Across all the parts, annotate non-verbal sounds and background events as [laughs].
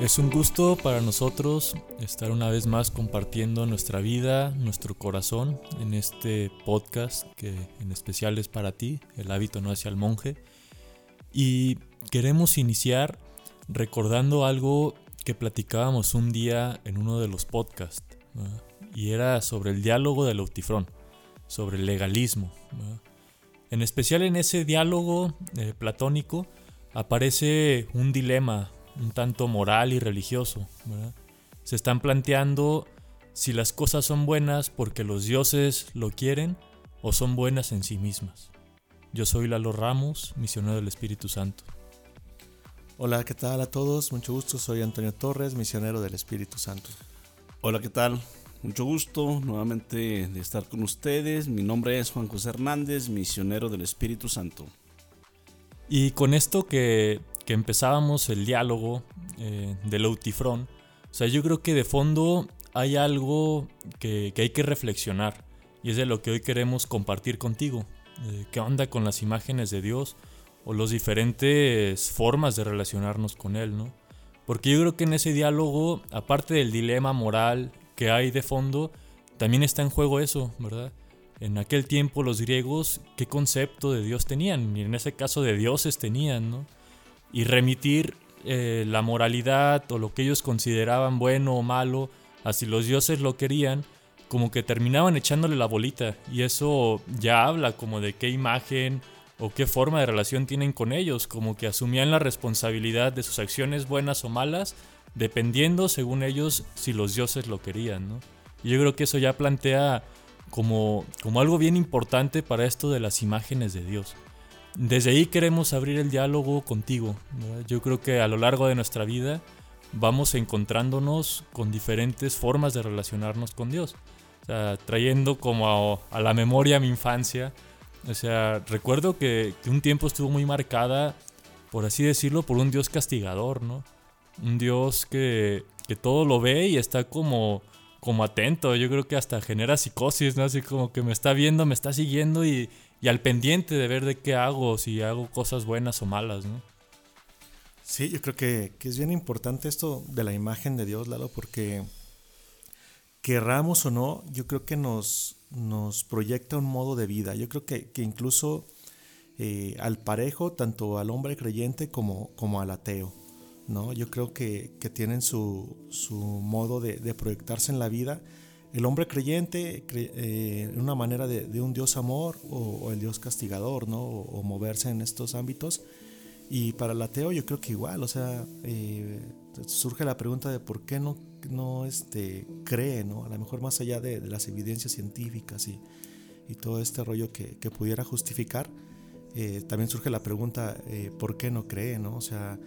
Es un gusto para nosotros estar una vez más compartiendo nuestra vida, nuestro corazón en este podcast que en especial es para ti, El hábito no hacia el monje. Y queremos iniciar recordando algo que platicábamos un día en uno de los podcasts, y era sobre el diálogo del Lautifrón, sobre el legalismo. En especial en ese diálogo eh, platónico aparece un dilema un tanto moral y religioso. Se están planteando si las cosas son buenas porque los dioses lo quieren o son buenas en sí mismas. Yo soy Lalo Ramos, misionero del Espíritu Santo. Hola, ¿qué tal a todos? Mucho gusto, soy Antonio Torres, misionero del Espíritu Santo. Hola, ¿qué tal? Mucho gusto nuevamente de estar con ustedes. Mi nombre es Juan José Hernández, misionero del Espíritu Santo. Y con esto que que empezábamos el diálogo eh, de Lautifrón, o sea, yo creo que de fondo hay algo que, hay que reflexionar y es de lo que hoy queremos compartir contigo. Eh, ¿Qué onda con las imágenes de Dios o las diferentes formas de relacionarnos con Él, no? Porque yo creo que en ese diálogo, aparte del dilema moral que hay de fondo, también está en juego eso, ¿verdad? En aquel tiempo los griegos, ¿qué concepto de Dios tenían? Y en ese caso de dioses tenían, ¿no? y remitir eh, la moralidad o lo que ellos consideraban bueno o malo, así los dioses lo querían, como que terminaban echándole la bolita y eso ya habla como de qué imagen o qué forma de relación tienen con ellos, como que asumían la responsabilidad de sus acciones buenas o malas, dependiendo según ellos si los dioses lo querían, ¿no? Y yo creo que eso ya plantea como, como algo bien importante para esto de las imágenes de Dios desde ahí queremos abrir el diálogo contigo. Yo creo que a lo largo de nuestra vida vamos encontrándonos con diferentes formas de relacionarnos con Dios. O trayendo como a, la memoria mi infancia. O sea, recuerdo que, un tiempo estuvo muy marcada, por así decirlo, por un Dios castigador, ¿no? Un Dios que, que todo lo ve y está como, como atento. Yo creo que hasta genera psicosis, ¿no? Así como que me está viendo, me está siguiendo y, y al pendiente de ver de qué hago, si hago cosas buenas o malas, ¿no? Sí, yo creo que, es bien importante esto de la imagen de Dios, Lalo, porque querramos o no, yo creo que nos, nos proyecta un modo de vida. Yo creo que, incluso eh, al parejo, tanto al hombre creyente como, como al ateo, ¿no? Yo creo que, tienen su, modo de, proyectarse en la vida el hombre creyente, eh, una manera de, un Dios amor o, el Dios castigador, ¿no? O, moverse en estos ámbitos. Y para el ateo yo creo que igual, o sea, eh, surge la pregunta de por qué no, no este, cree, ¿no? A lo mejor más allá de, las evidencias científicas y, todo este rollo que, pudiera justificar, eh, también surge la pregunta, ¿por qué no cree, ¿no? O sea,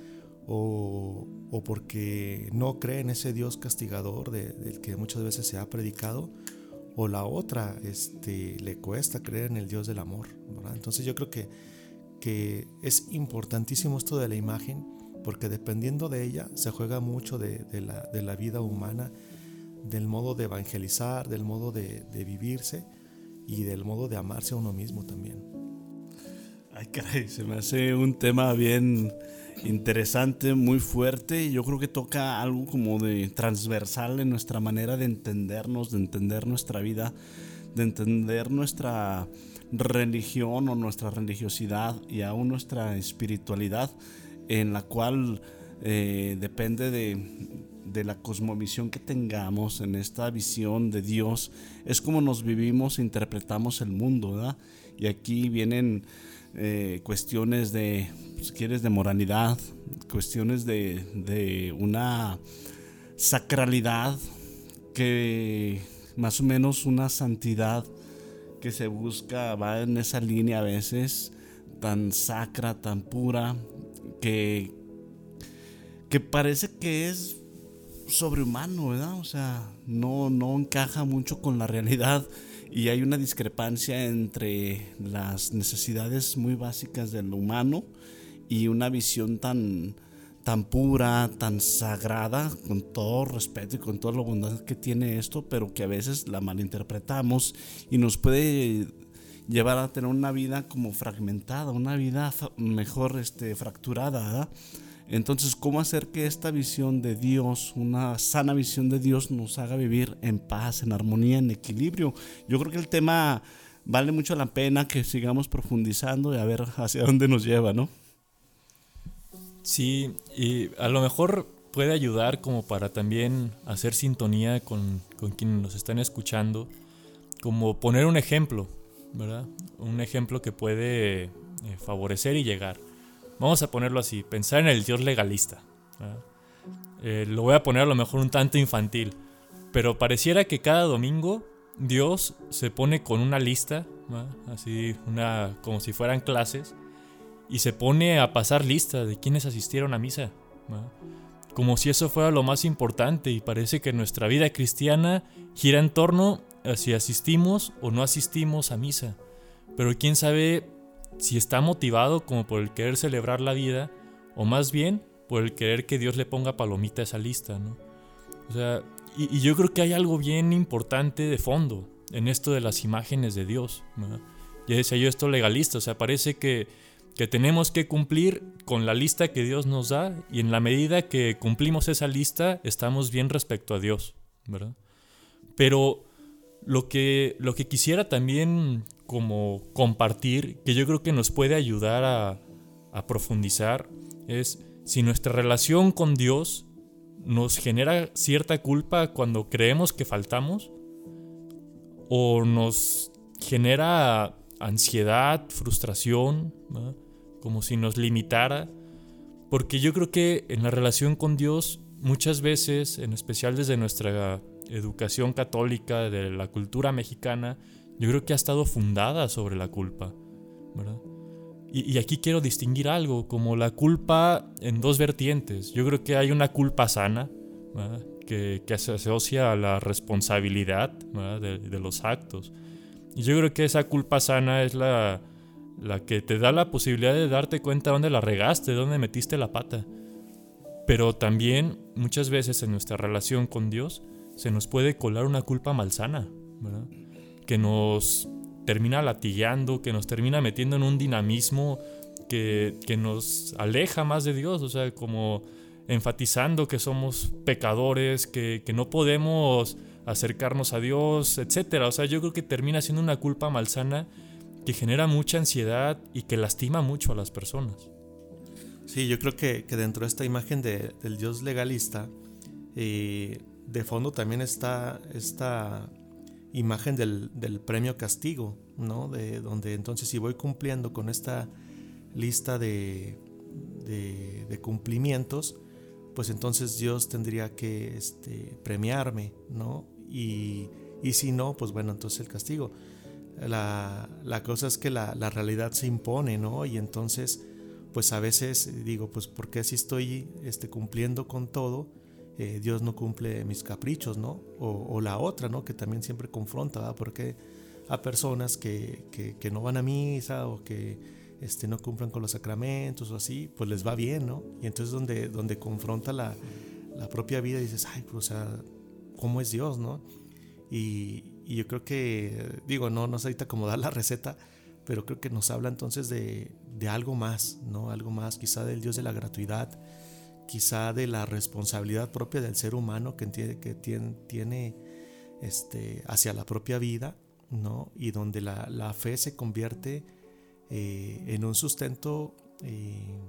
o, porque no cree en ese Dios castigador del que muchas veces se ha predicado, o la otra, este, le cuesta creer en el Dios del amor. Entonces yo creo que, que es importantísimo esto de la imagen, porque dependiendo de ella se juega mucho de, la, vida humana, del modo de evangelizar, del modo de, de vivirse y del modo de amarse a uno mismo también. Ay, caray, se me hace un tema bien interesante, muy fuerte. Yo creo que toca algo como de transversal en nuestra manera de entendernos, de entender nuestra vida, de entender nuestra religión o nuestra religiosidad y aún nuestra espiritualidad, en la cual eh, depende de, de la cosmovisión que tengamos en esta visión de Dios, es como nos vivimos e interpretamos el mundo, ¿verdad? Y aquí vienen eh, cuestiones de, si quieres, de moralidad, cuestiones de, una sacralidad que más o menos una santidad que se busca va en esa línea a veces tan sacra, tan pura, que, que parece que es sobrehumano, ¿verdad? O sea, no, no encaja mucho con la realidad y hay una discrepancia entre las necesidades muy básicas del humano y una visión tan, tan pura, tan sagrada, con todo respeto y con toda la bondad que tiene esto, pero que a veces la malinterpretamos y nos puede llevar a tener una vida como fragmentada, una vida mejor este, fracturada. Entonces, ¿cómo hacer que esta visión de Dios, una sana visión de Dios, nos haga vivir en paz, en armonía, en equilibrio? Yo creo que el tema vale mucho la pena que sigamos profundizando y a ver hacia dónde nos lleva, ¿no? Sí, y a lo mejor puede ayudar como para también hacer sintonía con, con quienes nos están escuchando, como poner un ejemplo, ¿verdad? Un ejemplo que puede eh, favorecer y llegar. Vamos a ponerlo así, pensar en el Dios legalista. Eh, lo voy a poner a lo mejor un tanto infantil, pero pareciera que cada domingo Dios se pone con una lista, así una como si fueran clases, y se pone a pasar lista de quienes asistieron a misa, como si eso fuera lo más importante y parece que nuestra vida cristiana gira en torno a si asistimos o no asistimos a misa, pero quién sabe si está motivado como por el querer celebrar la vida o más bien por el querer que Dios le ponga palomita a esa lista, ¿no? O sea, y, yo creo que hay algo bien importante de fondo en esto de las imágenes de Dios. Ya decía yo esto legalista, o sea, parece que, que tenemos que cumplir con la lista que Dios nos da y en la medida que cumplimos esa lista estamos bien respecto a Dios, ¿verdad? Pero lo que, lo que quisiera también como compartir, que yo creo que nos puede ayudar a, profundizar, es si nuestra relación con Dios nos genera cierta culpa cuando creemos que faltamos o nos genera ansiedad, frustración, como si nos limitara. Porque yo creo que en la relación con Dios muchas veces, en especial desde nuestra educación católica, de la cultura mexicana, yo creo que ha estado fundada sobre la culpa. ¿verdad? Y, aquí quiero distinguir algo, como la culpa en dos vertientes. Yo creo que hay una culpa sana, que, se asocia a la responsabilidad de, los actos. Y yo creo que esa culpa sana es la, la que te da la posibilidad de darte cuenta dónde la regaste, dónde metiste la pata. Pero también muchas veces en nuestra relación con Dios se nos puede colar una culpa malsana, que nos termina latigueando, que nos termina metiendo en un dinamismo que, nos aleja más de Dios, o sea, como enfatizando que somos pecadores, que, no podemos acercarnos a Dios, etc. O sea, yo creo que termina siendo una culpa malsana que genera mucha ansiedad y que lastima mucho a las personas. Sí, yo creo que, dentro de esta imagen del Dios legalista, eh, de fondo también está esta imagen del, premio castigo, ¿no? De donde entonces si voy cumpliendo con esta lista de, de, cumplimientos, pues entonces Dios tendría que este, premiarme, ¿no? Y, si no, pues bueno, entonces el castigo. La, cosa es que la, la, realidad se impone, ¿no? Y entonces, pues a veces digo, pues ¿por qué si estoy este, cumpliendo con todo? Eh, Dios no cumple mis caprichos, ¿no? O, la otra, ¿no? Que también siempre confronta, ¿verdad? Porque a personas que, que, no van a misa o que este, no cumplen con los sacramentos o así, pues les va bien, ¿no? Y entonces donde, donde confronta la, la propia vida dices, ay, pues, o ¿cómo es Dios, no? Y, y, yo creo que, digo, no, no sé ahorita cómo dar la receta, pero creo que nos habla entonces de, de algo más, ¿no? Algo más, quizá del Dios de la gratuidad, quizá de la responsabilidad propia del ser humano que, tiene, que tiene, este, hacia la propia vida, ¿no? Y donde la, fe se convierte eh, en un sustento eh,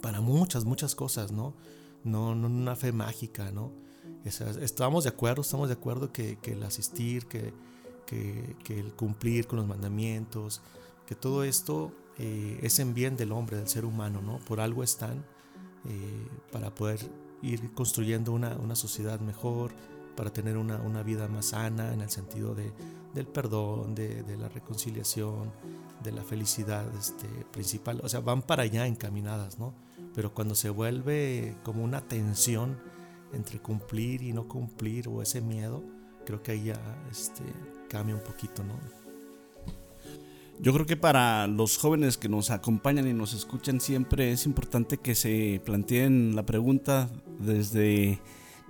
para muchas, muchas cosas, ¿no? No, no una fe mágica, ¿no? estamos de acuerdo, estamos de acuerdo que, el asistir, que, que, el cumplir con los mandamientos, que todo esto eh, es en bien del hombre, del ser humano, ¿no? Por algo están eh, para poder ir construyendo una, una sociedad mejor, para tener una, una, vida más sana en el sentido de, del perdón, de, de, la reconciliación, de la felicidad este, principal. O sea, van para allá encaminadas, ¿no? Pero cuando se vuelve como una tensión entre cumplir y no cumplir o ese miedo, creo que ahí ya este, cambia un poquito, ¿no? Yo creo que para los jóvenes que nos acompañan y nos escuchan siempre es importante que se planteen la pregunta desde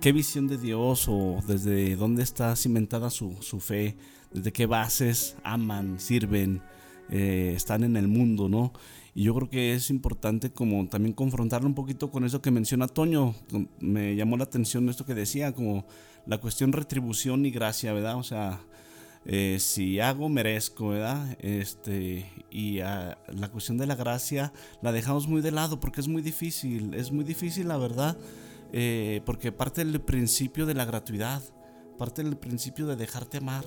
qué visión de Dios o desde dónde está cimentada su, fe, desde qué bases aman, sirven, eh, están en el mundo, ¿no? Y yo creo que es importante como también confrontarlo un poquito con eso que menciona Toño. Me llamó la atención esto que decía, como la cuestión retribución y gracia, ¿verdad? O sea, eh, si hago, merezco, ¿verdad? Este, y la cuestión de la gracia la dejamos muy de lado porque es muy difícil, es muy difícil, la verdad, eh, porque parte del principio de la gratuidad, parte del principio de dejarte amar,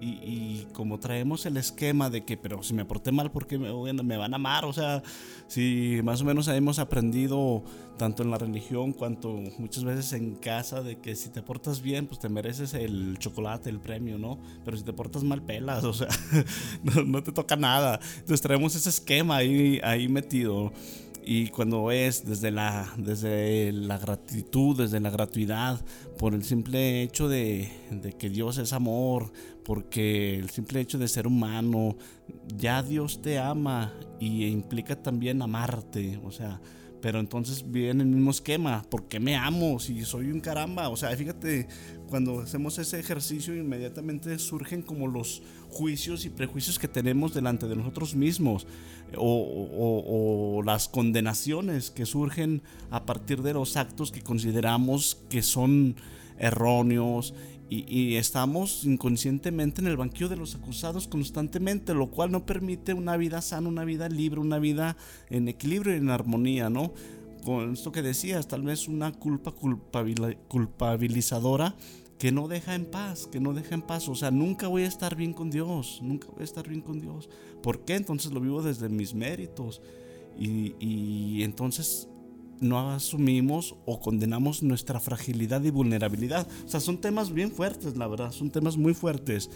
y, como traemos el esquema de que, pero si me porté mal, ¿por qué me, me, van a amar? O sea, si más o menos hemos aprendido tanto en la religión cuanto muchas veces en casa de que si te portas bien, pues te mereces el chocolate, el premio, ¿no? Pero si te portas mal, pelas, [laughs] o sea, no, no te toca nada. Entonces traemos ese esquema ahí, ahí metido. Y cuando es desde la, desde la gratitud, desde la gratuidad, por el simple hecho de, de, que Dios es amor, porque el simple hecho de ser humano, ya Dios te ama y implica también amarte, o sea, pero entonces viene el mismo esquema. ¿Por qué me amo si soy un caramba? O sea, fíjate, cuando hacemos ese ejercicio inmediatamente surgen como los juicios y prejuicios que tenemos delante de nosotros mismos o, o, las condenaciones que surgen a partir de los actos que consideramos que son erróneos y, estamos inconscientemente en el banquillo de los acusados constantemente, lo cual no permite una vida sana, una vida libre, una vida en equilibrio y en armonía, ¿no? Con esto que decías, tal vez una culpa culpabilizadora que no deja en paz, que no deja en paz. O sea, nunca voy a estar bien con Dios, nunca voy a estar bien con Dios. ¿Por qué? Entonces lo vivo desde mis méritos. Y, y entonces no asumimos o condenamos nuestra fragilidad y vulnerabilidad. O sea, son temas bien fuertes, la verdad, son temas muy fuertes.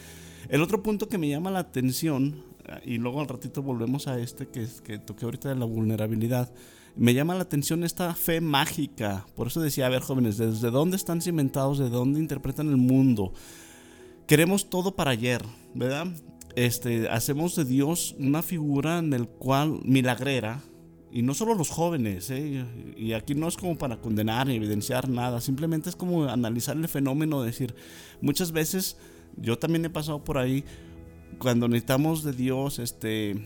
El otro punto que me llama la atención, y luego al ratito volvemos a este que, que toqué ahorita de la vulnerabilidad, me llama la atención esta fe mágica. Por eso decía, a ver jóvenes, ¿desde dónde están cimentados? ¿De dónde interpretan el mundo? Queremos todo para ayer, ¿verdad? Este, hacemos de Dios una figura en el cual milagrera, y no solo los jóvenes, ¿eh? y aquí no es como para condenar ni evidenciar nada, simplemente es como analizar el fenómeno, decir, muchas veces yo también he pasado por ahí, cuando necesitamos de Dios, este,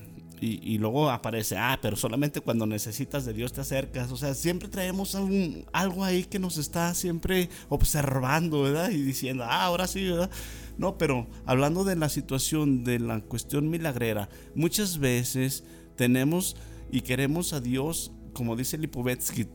y, luego aparece, ah, pero solamente cuando necesitas de Dios te acercas. O sea, siempre traemos algún, algo ahí que nos está siempre observando, ¿verdad? Y diciendo, ah, ahora sí, ¿verdad? No, pero hablando de la situación, de la cuestión milagrera, muchas veces tenemos y queremos a Dios, como dice Lipovetsky,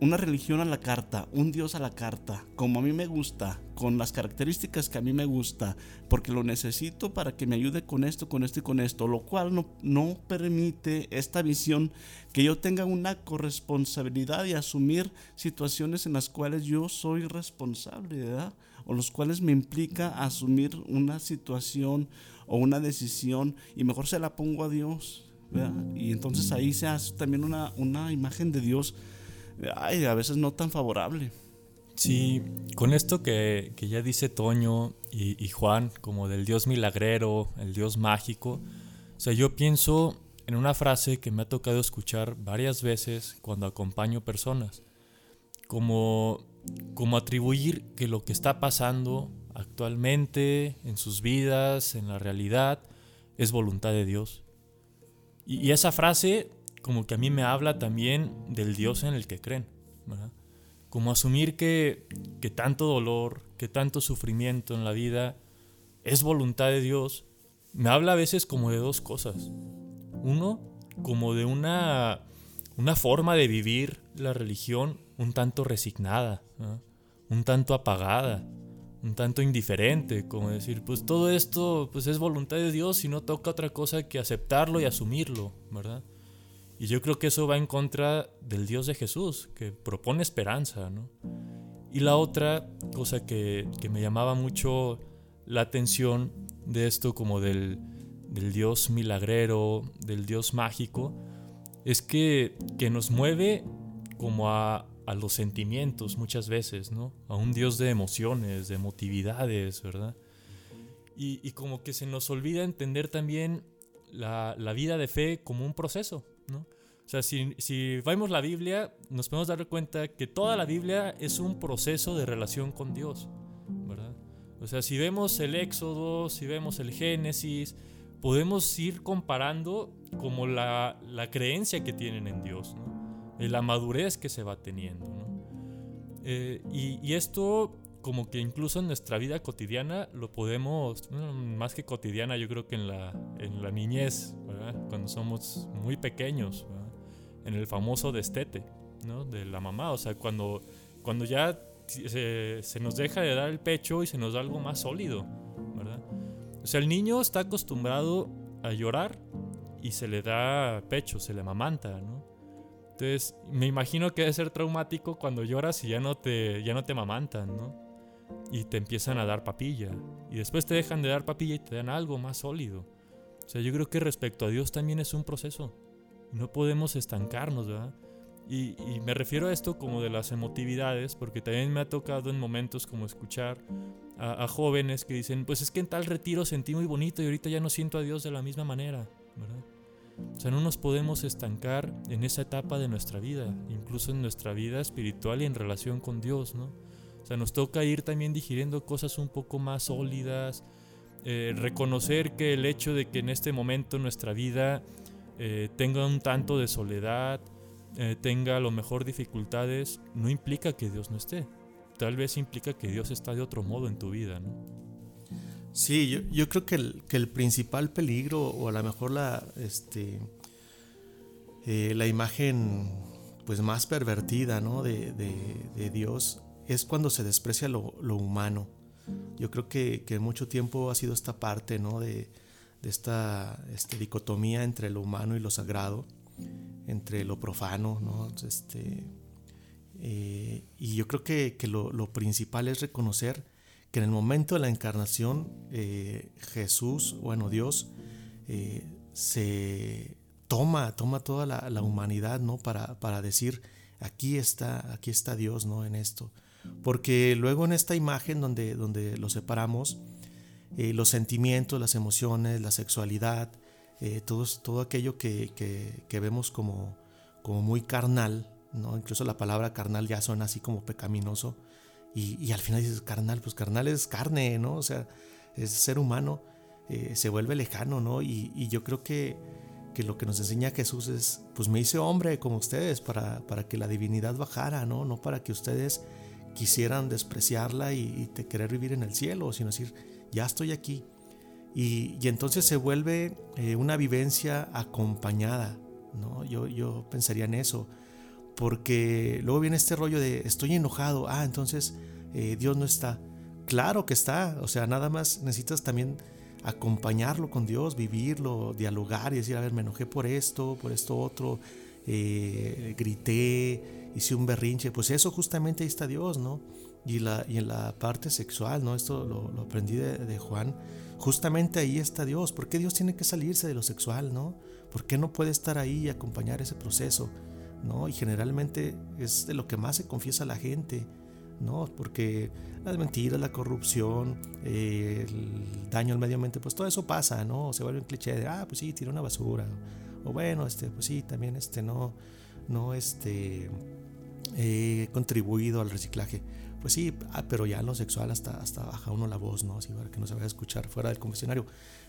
una religión a la carta, un Dios a la carta, como a mí me gusta, con las características que a mí me gusta, porque lo necesito para que me ayude con esto, con esto y con esto, lo cual no, no permite esta visión que yo tenga una corresponsabilidad y asumir situaciones en las cuales yo soy responsable, ¿verdad? O los cuales me implica asumir una situación o una decisión y mejor se la pongo a Dios y entonces ahí se hace también una, una imagen de Dios, ay, a veces no tan favorable. Sí, con esto que, que ya dice Toño y, Juan, como del Dios milagrero, el Dios mágico, o sea, yo pienso en una frase que me ha tocado escuchar varias veces cuando acompaño personas, como, como atribuir que lo que está pasando actualmente en sus vidas, en la realidad, es voluntad de Dios. Y, esa frase como que a mí me habla también del Dios en el que creen. Como asumir que, que tanto dolor, que tanto sufrimiento en la vida es voluntad de Dios, me habla a veces como de dos cosas. Uno, como de una, una forma de vivir la religión un tanto resignada, un tanto apagada, un tanto indiferente, como decir, pues todo esto pues es voluntad de Dios y no toca otra cosa que aceptarlo y asumirlo, ¿verdad? Y yo creo que eso va en contra del Dios de Jesús, que propone esperanza, ¿no? Y la otra cosa que, que me llamaba mucho la atención de esto como del, del Dios milagrero, del Dios mágico, es que, que nos mueve como a, a los sentimientos muchas veces, ¿no? A un Dios de emociones, de emotividades, ¿verdad? Y, como que se nos olvida entender también la, vida de fe como un proceso, ¿no? O sea, si, si vemos la Biblia, nos podemos dar cuenta que toda la Biblia es un proceso de relación con Dios, ¿verdad? O sea, si vemos el Éxodo, si vemos el Génesis, podemos ir comparando como la, la creencia que tienen en Dios, ¿no? La madurez que se va teniendo. ¿no? Eh, y, esto como que incluso en nuestra vida cotidiana lo podemos, más que cotidiana, yo creo que en la, en la niñez, cuando somos muy pequeños, en el famoso destete ¿no? de la mamá, o sea, cuando, cuando ya se, se, nos deja de dar el pecho y se nos da algo más sólido, ¿verdad? O sea, el niño está acostumbrado a llorar y se le da pecho, se le mamanta, ¿no? Entonces, me imagino que debe ser traumático cuando lloras y ya no te, ya no te mamantan, ¿no? Y te empiezan a dar papilla. Y después te dejan de dar papilla y te dan algo más sólido. O sea, yo creo que respecto a Dios también es un proceso. No podemos estancarnos, ¿verdad? Y, y, me refiero a esto como de las emotividades, porque también me ha tocado en momentos como escuchar a, a, jóvenes que dicen, pues es que en tal retiro sentí muy bonito y ahorita ya no siento a Dios de la misma manera, ¿verdad? O sea, no nos podemos estancar en esa etapa de nuestra vida, incluso en nuestra vida espiritual y en relación con Dios, ¿no? O sea, nos toca ir también digiriendo cosas un poco más sólidas, eh, reconocer que el hecho de que en este momento nuestra vida eh, tenga un tanto de soledad, eh, tenga a lo mejor dificultades, no implica que Dios no esté. Tal vez implica que Dios está de otro modo en tu vida, ¿no? Sí, yo, yo creo que el, que el, principal peligro, o a lo mejor la, este, eh, la imagen pues más pervertida ¿no? de, de, Dios, es cuando se desprecia lo, lo humano. Yo creo que, que, mucho tiempo ha sido esta parte ¿no? de, de esta este, dicotomía entre lo humano y lo sagrado, entre lo profano. ¿no? Este, eh, y yo creo que, que lo, lo principal es reconocer que en el momento de la encarnación eh, Jesús, bueno Dios, eh, se toma, toma toda la, la humanidad, ¿no? Para, para, decir, aquí está, aquí está Dios, ¿no? En esto. Porque luego en esta imagen donde, donde lo separamos, eh, los sentimientos, las emociones, la sexualidad, eh, todo, todo aquello que, que, que, vemos como, como muy carnal, ¿no? Incluso la palabra carnal ya suena así como pecaminoso y, al final dices, carnal, pues carnal es carne, ¿no? O sea, es ser humano, eh, se vuelve lejano, ¿no? Y, yo creo que, que lo que nos enseña Jesús es, pues me hice hombre como ustedes para, para que la divinidad bajara, ¿no? No para que ustedes quisieran despreciarla y, te querer vivir en el cielo, sino decir, ya estoy aquí. Y, y entonces se vuelve eh, una vivencia acompañada, ¿no? Yo, yo pensaría en eso porque luego viene este rollo de estoy enojado, ah, entonces eh, Dios no está. Claro que está, o sea, nada más necesitas también acompañarlo con Dios, vivirlo, dialogar y decir, a ver, me enojé por esto, por esto otro, eh, grité, hice un berrinche, pues eso justamente ahí está Dios, ¿no? Y, la, y en la parte sexual, ¿no? Esto lo, aprendí de, de, Juan, justamente ahí está Dios. ¿Por qué Dios tiene que salirse de lo sexual, ¿no? ¿Por qué no puede estar ahí y acompañar ese proceso? ¿No? Y generalmente es de lo que más se confiesa la gente, ¿no? Porque las mentiras, la corrupción, eh, el daño al medio ambiente, pues todo eso pasa, ¿no? Se vuelve un cliché de, ah, pues sí, tiró una basura. O bueno, este, pues sí, también este, no, no, este, he contribuido al reciclaje. Pues sí, ah, pero ya lo sexual hasta, hasta baja uno la voz, ¿no? Así para que no se vaya a escuchar fuera del confesionario.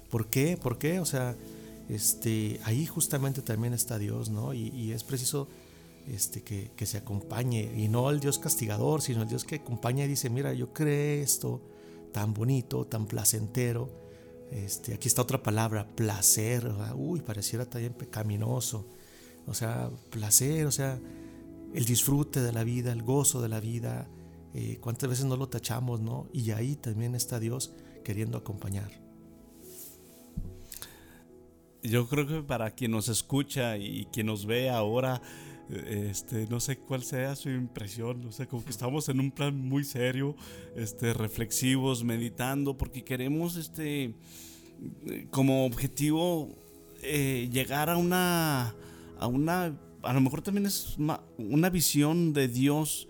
¿Por qué? ¿Por qué? O sea, este, ahí justamente también está Dios, ¿no? Y es preciso este, que, se acompañe, y no el Dios castigador, sino el Dios que acompaña y dice, mira, yo creé esto tan bonito, tan placentero. Este, aquí está otra palabra, placer, uy, pareciera también pecaminoso. O sea, placer, o sea, el disfrute de la vida, el gozo de la vida. Eh, ¿Cuántas veces no lo tachamos, no? Y ahí también está Dios queriendo acompañar yo creo que para quien nos escucha y quien nos ve ahora, este, no sé cuál sea su impresión, o sea, como que estamos en un plan muy serio, este, reflexivos, meditando, porque queremos, este, como objetivo, eh, llegar a una, a una, a lo mejor también es una visión de Dios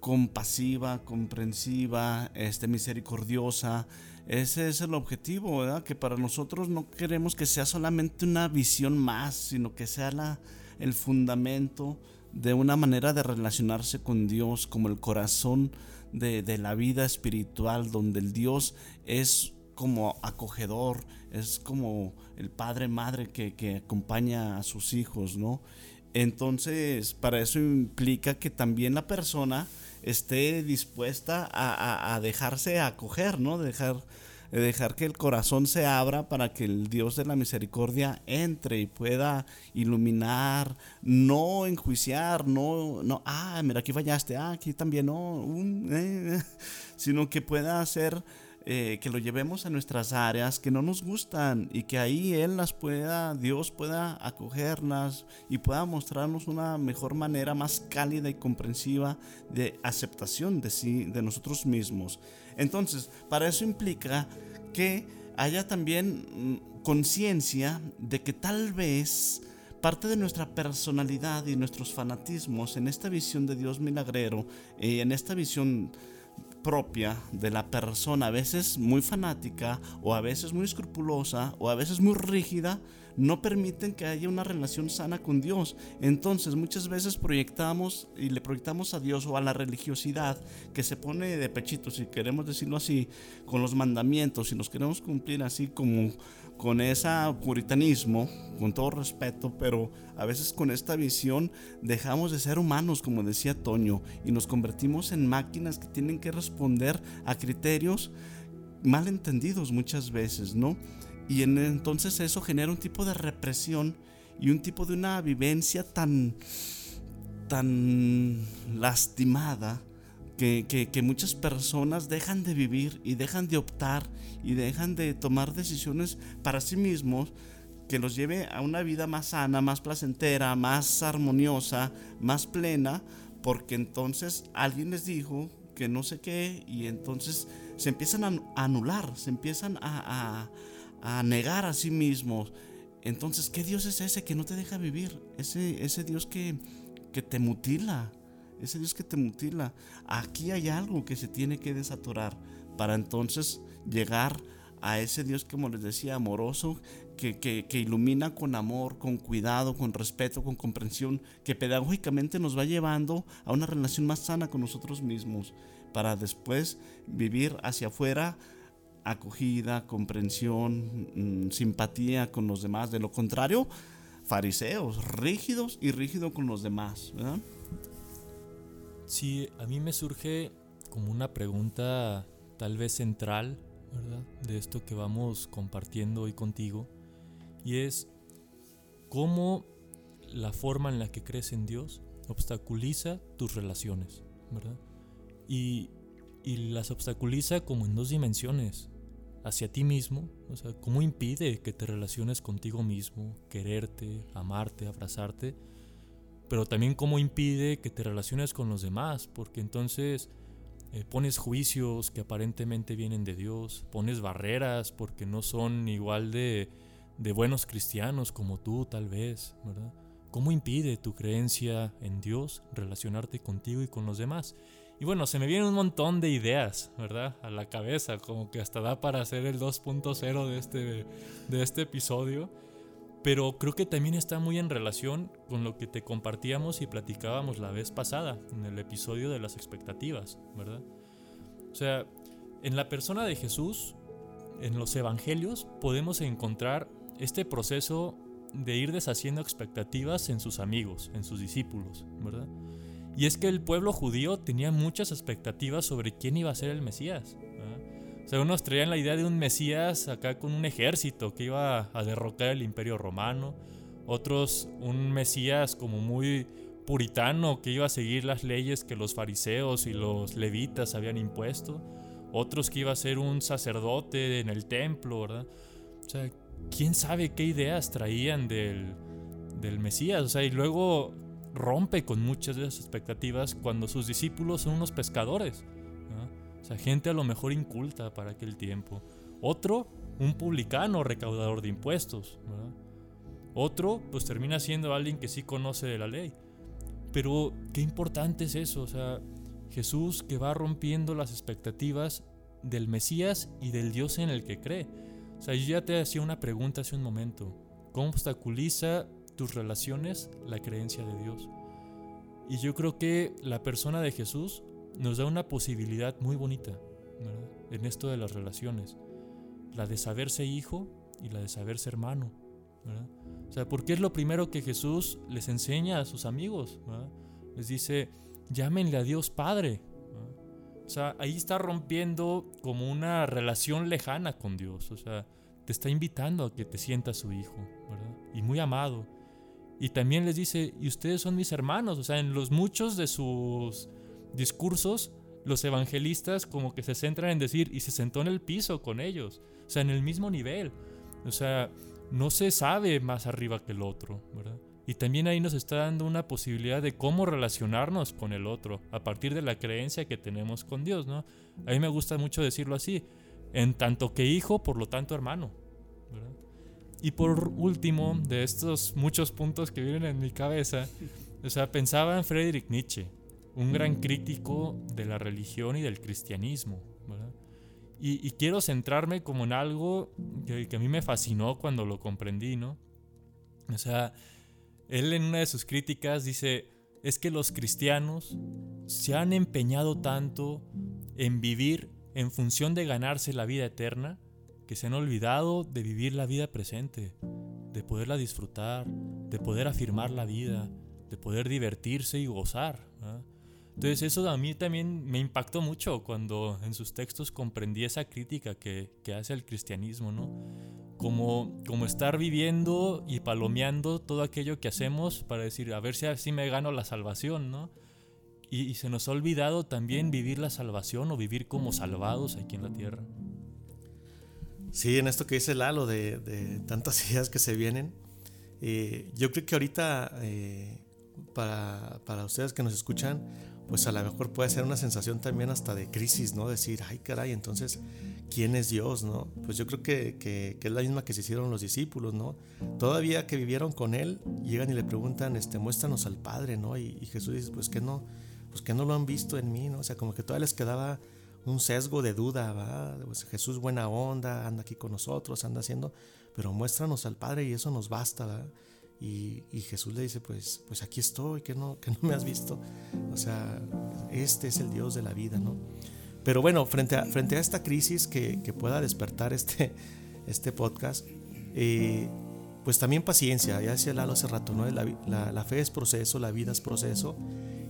compasiva, comprensiva, este, misericordiosa, ese es el objetivo, ¿verdad? Que para nosotros no queremos que sea solamente una visión más, sino que sea la, el fundamento de una manera de relacionarse con Dios, como el corazón de, de la vida espiritual, donde el Dios es como acogedor, es como el padre, madre que, que, acompaña a sus hijos, ¿no? Entonces, para eso implica que también la persona esté dispuesta a, a, dejarse acoger, ¿no? Dejar, dejar que el corazón se abra para que el Dios de la misericordia entre y pueda iluminar, no enjuiciar, no, no, ah, mira, aquí fallaste, ah, aquí también no, eh, [laughs] sino que pueda hacer eh, que lo llevemos a nuestras áreas que no nos gustan y que ahí Él las pueda, Dios pueda acogerlas y pueda mostrarnos una mejor manera más cálida y comprensiva de aceptación de sí, de nosotros mismos. Entonces, para eso implica que haya también mm, conciencia de que tal vez parte de nuestra personalidad y nuestros fanatismos en esta visión de Dios milagrero, y en esta visión propia de la persona, a veces muy fanática o a veces muy escrupulosa o a veces muy rígida, no permiten que haya una relación sana con Dios. Entonces muchas veces proyectamos y le proyectamos a Dios o a la religiosidad que se pone de pechito, si queremos decirlo así, con los mandamientos, y nos queremos cumplir así como con ese puritanismo, con todo respeto, pero a veces con esta visión dejamos de ser humanos, como decía Toño, y nos convertimos en máquinas que tienen que responder a criterios mal entendidos muchas veces, ¿no? Y entonces eso genera un tipo de represión y un tipo de una vivencia tan, tan lastimada que, muchas personas dejan de vivir y dejan de optar y dejan de tomar decisiones para sí mismos que los lleve a una vida más sana, más placentera, más armoniosa, más plena, porque entonces alguien les dijo que no sé qué y entonces se empiezan a anular, se empiezan a, negar a sí mismos. Entonces, ¿qué Dios es ese que no te deja vivir? Ese, ese Dios que, que te mutila, ese Dios que te mutila. Aquí hay algo que se tiene que desatorar para entonces llegar a ese Dios, como les decía, amoroso, que, que, ilumina con amor, con cuidado, con respeto, con comprensión, que pedagógicamente nos va llevando a una relación más sana con nosotros mismos, para después vivir hacia afuera acogida, comprensión, mm, simpatía con los demás. De lo contrario, fariseos, rígidos y rígidos con los demás. ¿verdad? Sí, a mí me surge como una pregunta tal vez central, ¿verdad? De esto que vamos compartiendo hoy contigo. Y es cómo la forma en la que crees en Dios obstaculiza tus relaciones, ¿verdad? Y, y las obstaculiza como en dos dimensiones. Hacia ti mismo, o sea, cómo impide que te relaciones contigo mismo, quererte, amarte, abrazarte pero también cómo impide que te relaciones con los demás, porque entonces eh, pones juicios que aparentemente vienen de Dios, pones barreras porque no son igual de, de buenos cristianos como tú tal vez, ¿verdad? ¿Cómo impide tu creencia en Dios relacionarte contigo y con los demás? Y bueno, se me vienen un montón de ideas, ¿verdad? A la cabeza, como que hasta da para hacer el 2.0 de este, de este episodio pero creo que también está muy en relación con lo que te compartíamos y platicábamos la vez pasada, en el episodio de las expectativas, ¿verdad? O sea, en la persona de Jesús, en los evangelios, podemos encontrar este proceso de ir deshaciendo expectativas en sus amigos, en sus discípulos, ¿verdad? Y es que el pueblo judío tenía muchas expectativas sobre quién iba a ser el Mesías, o sea, unos traían la idea de un Mesías acá con un ejército que iba a derrocar el imperio romano. Otros un Mesías como muy puritano que iba a seguir las leyes que los fariseos y los levitas habían impuesto. Otros que iba a ser un sacerdote en el templo, ¿verdad? O sea, quién sabe qué ideas traían del, del Mesías. O sea, y luego rompe con muchas de esas expectativas cuando sus discípulos son unos pescadores. O sea, gente a lo mejor inculta para aquel tiempo. Otro, un publicano recaudador de impuestos. Otro, pues termina siendo alguien que sí conoce de la ley. Pero qué importante es eso. O sea, Jesús que va rompiendo las expectativas del Mesías y del Dios en el que cree. O sea, yo ya te hacía una pregunta hace un momento. ¿Cómo obstaculiza tus relaciones la creencia de Dios? Y yo creo que la persona de Jesús nos da una posibilidad muy bonita en esto de las relaciones. La de saberse hijo y la de saberse hermano. O sea, porque es lo primero que Jesús les enseña a sus amigos. Les dice, llámenle a Dios Padre. O sea, ahí está rompiendo como una relación lejana con Dios. O sea, te está invitando a que te sientas su hijo. Y muy amado. Y también les dice, y ustedes son mis hermanos. O sea, en los muchos de sus discursos, los evangelistas como que se centran en decir, y se sentó en el piso con ellos. O sea, en el mismo nivel. O sea, no se sabe más arriba que el otro, ¿verdad? Y también ahí nos está dando una posibilidad de cómo relacionarnos con el otro a partir de la creencia que tenemos con Dios, ¿no? A mí me gusta mucho decirlo así, en tanto que hijo, por lo tanto hermano. Y por último, de estos muchos puntos que vienen en mi cabeza, o sea, pensaba en Friedrich Nietzsche, un gran crítico de la religión y del cristianismo, ¿verdad? Y, quiero centrarme como en algo que, que a mí me fascinó cuando lo comprendí, ¿no? O sea, él en una de sus críticas dice, es que los cristianos se han empeñado tanto en vivir en función de ganarse la vida eterna que se han olvidado de vivir la vida presente, de poderla disfrutar, de poder afirmar la vida, de poder divertirse y gozar. Entonces eso a mí también me impactó mucho cuando en sus textos comprendí esa crítica que, hace el cristianismo, ¿no? como, como estar viviendo y palomeando todo aquello que hacemos para decir, a ver si así me gano la salvación, ¿no? Y, se nos ha olvidado también vivir la salvación o vivir como salvados aquí en la tierra. Sí, en esto que dice Lalo, de, de tantas [laughs] ideas que se vienen, eh, yo creo que ahorita eh, para, para ustedes que nos escuchan, pues a lo mejor puede ser una sensación también hasta de crisis, ¿no? Decir, ay caray, entonces quién es Dios, ¿no? Pues yo creo que, que, es la misma que se hicieron los discípulos, ¿no? Todavía que vivieron con Él, llegan y le preguntan, este, muéstranos al Padre, ¿no? Y, Jesús dice, pues que no, pues que no lo han visto en mí, ¿no? O sea, como que todavía les quedaba un sesgo de duda, ¿va? Pues Jesús buena onda, anda aquí con nosotros, anda haciendo, pero muéstranos al Padre y eso nos basta, ¿va? Y, Jesús le dice, pues, pues aquí estoy, que no, que no me has visto. O sea, este es el Dios de la vida, ¿no? Pero bueno, frente a, frente a esta crisis que, que pueda despertar este, este podcast, eh, pues también paciencia, ya decía Lalo hace rato, ¿no? La, fe es proceso, la vida es proceso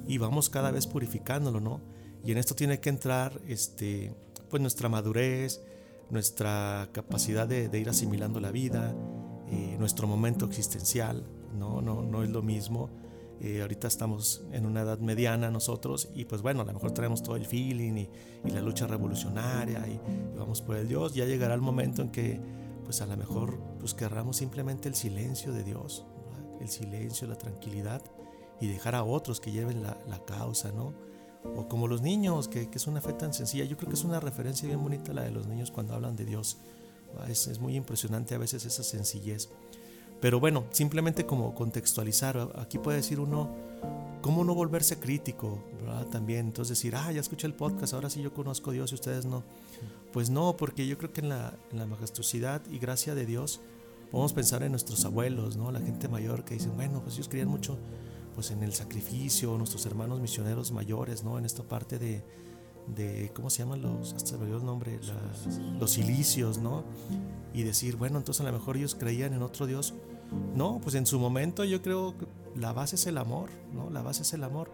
y vamos cada vez purificándolo, ¿no? Y en esto tiene que entrar este, pues nuestra madurez, nuestra capacidad de, ir asimilando la vida, eh, nuestro momento existencial, ¿no? No, no es lo mismo eh, ahorita estamos en una edad mediana nosotros y pues bueno, a lo mejor traemos todo el feeling y, la lucha revolucionaria y, vamos por el Dios. Ya llegará el momento en que pues a lo mejor pues querramos simplemente el silencio de Dios, el silencio, la tranquilidad y dejar a otros que lleven la, causa, ¿no? O como los niños, que, es una fe tan sencilla. Yo creo que es una referencia bien bonita la de los niños cuando hablan de Dios. Es, es muy impresionante a veces esa sencillez. Pero bueno, simplemente como contextualizar, aquí puede decir uno, ¿cómo no volverse crítico? ¿verdad? También, entonces decir, ah, ya escuché el podcast, ahora sí yo conozco a Dios y ustedes no. Pues no, porque yo creo que en la, en la majestuosidad y gracia de Dios podemos pensar en nuestros abuelos, ¿no? La gente mayor que dicen, bueno, pues ellos creían mucho pues en el sacrificio, nuestros hermanos misioneros mayores, ¿no? En esta parte de, de ¿cómo se llaman los? Hasta se me olvidó el nombre, los silicios, ¿no? Y decir, bueno, entonces a lo mejor ellos creían en otro Dios no, pues en su momento yo creo que la base es el amor, ¿no? La base es el amor.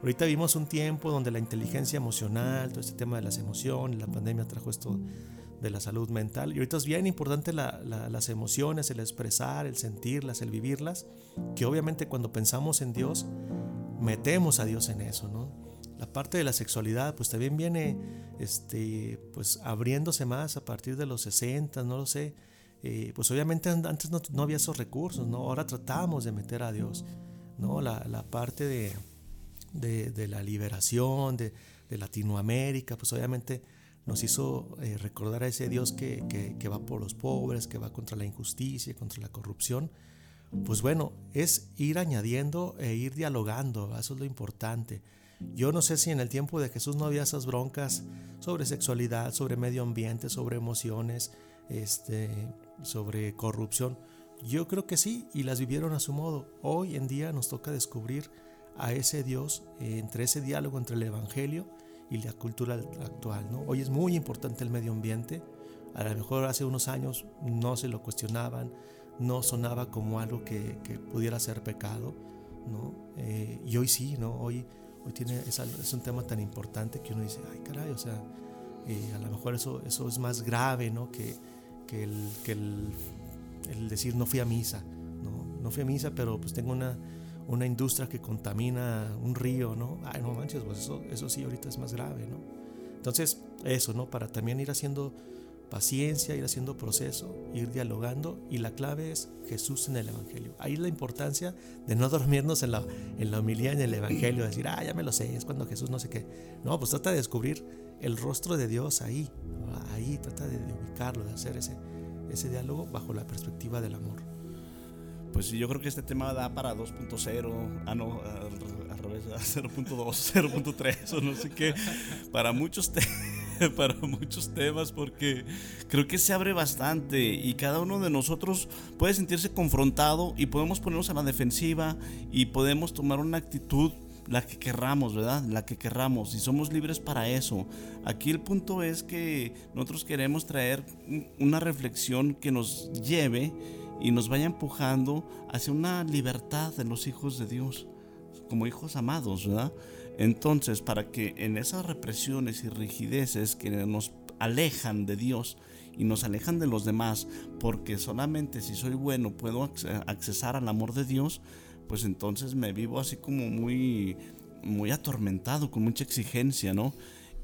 Ahorita vimos un tiempo donde la inteligencia emocional, todo este tema de las emociones, la pandemia trajo esto de la salud mental. Y ahorita es bien importante las emociones, el expresar, el sentirlas, el vivirlas, que obviamente cuando pensamos en Dios, metemos a Dios en eso, ¿no? La parte de la sexualidad, pues también viene, este, pues abriéndose más a partir de los 60, no lo sé eh, pues obviamente antes no, había esos recursos, ¿no? Ahora tratamos de meter a Dios, ¿no? La, la parte de, de, la liberación de, de, Latinoamérica, pues obviamente nos hizo eh, recordar a ese Dios que, va por los pobres, que va contra la injusticia, contra la corrupción. Pues bueno, es ir añadiendo e ir dialogando, eso es lo importante. Yo no sé si en el tiempo de Jesús no había esas broncas sobre sexualidad, sobre medio ambiente, sobre emociones, este, sobre corrupción. Yo creo que sí, y las vivieron a su modo. Hoy en día nos toca descubrir a ese Dios entre ese diálogo entre el Evangelio y la cultura actual. ¿no? Hoy es muy importante el medio ambiente. A lo mejor hace unos años no se lo cuestionaban, no sonaba como algo que, que pudiera ser pecado. ¿no? Eh, y hoy sí, ¿no? hoy, hoy tiene, es, es, un tema tan importante que uno dice, ay caray, o sea, eh, a lo mejor eso, eso es más grave ¿no? que, que, el, que el, el, decir no fui a misa. ¿no? no fui a misa, pero pues tengo una, una industria que contamina un río, ¿no? Ay, no manches, pues eso, eso sí ahorita es más grave, ¿no? Entonces, eso, ¿no? Para también ir haciendo paciencia, ir haciendo proceso, ir dialogando y la clave es Jesús en el Evangelio. Ahí la importancia de no dormirnos en la, en la humildad en el Evangelio, decir, ah, ya me lo sé, es cuando Jesús no sé qué. No, pues trata de descubrir el rostro de Dios ahí, ahí, trata de, ubicarlo, de hacer ese, ese diálogo bajo la perspectiva del amor. Pues yo creo que este tema da para 2.0, ah no, al revés, 0.2, 0.3 [laughs] o no sé qué, para muchos [laughs] para muchos temas porque creo que se abre bastante y cada uno de nosotros puede sentirse confrontado y podemos ponernos a la defensiva y podemos tomar una actitud la que querramos, ¿verdad? La que querramos y somos libres para eso. Aquí el punto es que nosotros queremos traer una reflexión que nos lleve y nos vaya empujando hacia una libertad de los hijos de Dios, como hijos amados, ¿verdad? Entonces, para que en esas represiones y rigideces que nos alejan de Dios y nos alejan de los demás, porque solamente si soy bueno puedo accesar al amor de Dios, pues entonces me vivo así como muy, muy atormentado, con mucha exigencia, ¿no?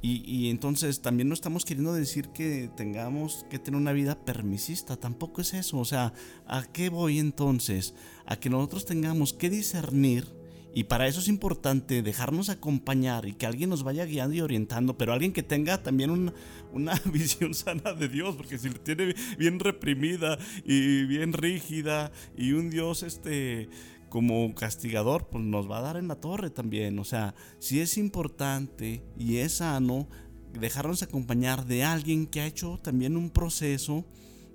Y, entonces también no estamos queriendo decir que tengamos que tener una vida permisista, tampoco es eso. O sea, ¿a qué voy entonces? A que nosotros tengamos que discernir y para eso es importante dejarnos acompañar y que alguien nos vaya guiando y orientando, pero alguien que tenga también una, [laughs] visión sana de Dios, porque si la tiene bien reprimida y bien rígida y un Dios este como castigador, pues nos va a dar en la torre también. O sea, si es importante y es sano dejarnos acompañar de alguien que ha hecho también un proceso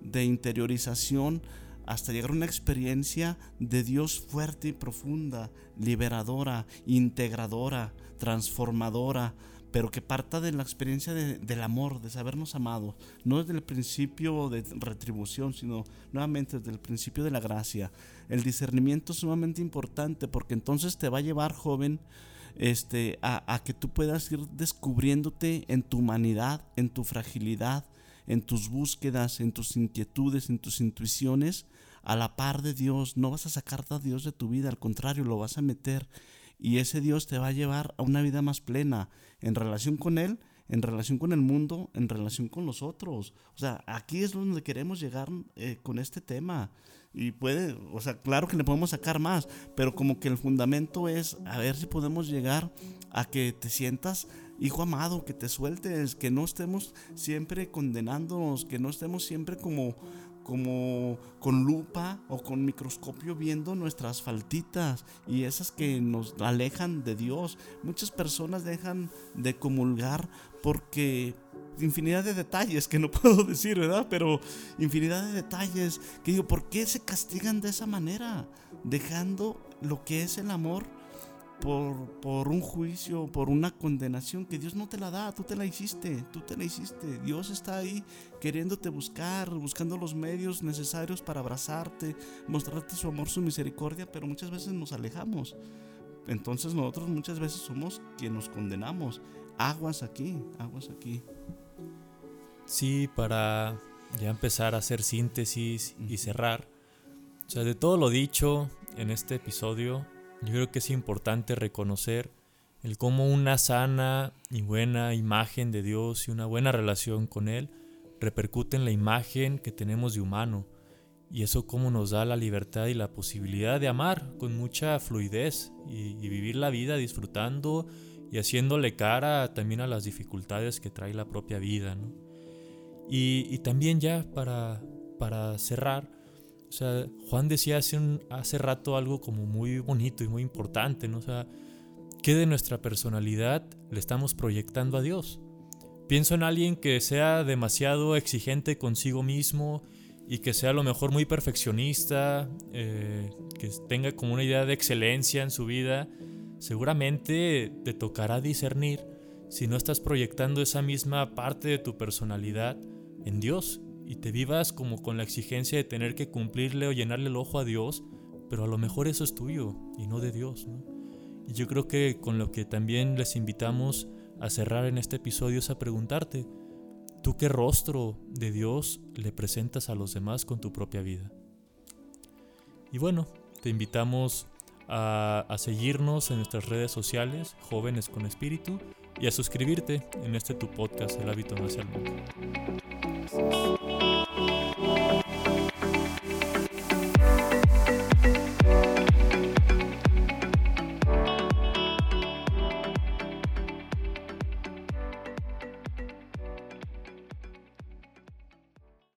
de interiorización hasta llegar a una experiencia de Dios fuerte y profunda, liberadora, integradora, transformadora, pero que parta de la experiencia del amor, de sabernos amados, no desde el principio de retribución, sino nuevamente desde el principio de la gracia. El discernimiento es sumamente importante porque entonces te va a llevar, joven, este, a, a que tú puedas ir descubriéndote en tu humanidad, en tu fragilidad, en tus búsquedas, en tus inquietudes, en tus intuiciones, a la par de Dios. No vas a sacar a Dios de tu vida, al contrario, lo vas a meter y ese Dios te va a llevar a una vida más plena en relación con Él, en relación con el mundo, en relación con los otros. O sea, aquí es donde queremos llegar eh, con este tema. Y puede, o sea, claro que le podemos sacar más, pero como que el fundamento es a ver si podemos llegar a que te sientas hijo amado, que te sueltes, que no estemos siempre condenándonos, que no estemos siempre como como con lupa o con microscopio viendo nuestras faltitas y esas que nos alejan de Dios. Muchas personas dejan de comulgar porque infinidad de detalles que no [laughs] puedo decir, ¿verdad? Pero infinidad de detalles que digo, ¿por qué se castigan de esa manera? Dejando lo que es el amor por, un juicio, por una condenación que Dios no te la da, tú te la hiciste, tú te la hiciste. Dios está ahí queriéndote buscar, buscando los medios necesarios para abrazarte, mostrarte su amor, su misericordia, pero muchas veces nos alejamos. Entonces nosotros muchas veces somos quien nos condenamos. Aguas aquí, aguas aquí. Sí, para ya empezar a hacer síntesis y cerrar. O sea, de todo lo dicho en este episodio, yo creo que es importante reconocer el cómo una sana y buena imagen de Dios y una buena relación con Él repercute en la imagen que tenemos de humano. Y eso cómo nos da la libertad y la posibilidad de amar con mucha fluidez y, vivir la vida disfrutando y haciéndole cara también a las dificultades que trae la propia vida. Y, también ya para, para cerrar, sea, Juan decía hace, hace rato algo como muy bonito y muy importante, ¿no? O sea, ¿qué de nuestra personalidad le estamos proyectando a Dios? Pienso en alguien que sea demasiado exigente consigo mismo y que sea a lo mejor muy perfeccionista, eh, que tenga como una idea de excelencia en su vida, seguramente te tocará discernir si no estás proyectando esa misma parte de tu personalidad en Dios y te vivas como con la exigencia de tener que cumplirle o llenarle el ojo a Dios, pero a lo mejor eso es tuyo y no de Dios. Y yo creo que con lo que también les invitamos a cerrar en este episodio es a preguntarte, ¿tú qué rostro de Dios le presentas a los demás con tu propia vida? Y bueno, te invitamos a, a seguirnos en nuestras redes sociales, Jóvenes con Espíritu, y a suscribirte en este tu podcast, El hábito no hacia el mundo.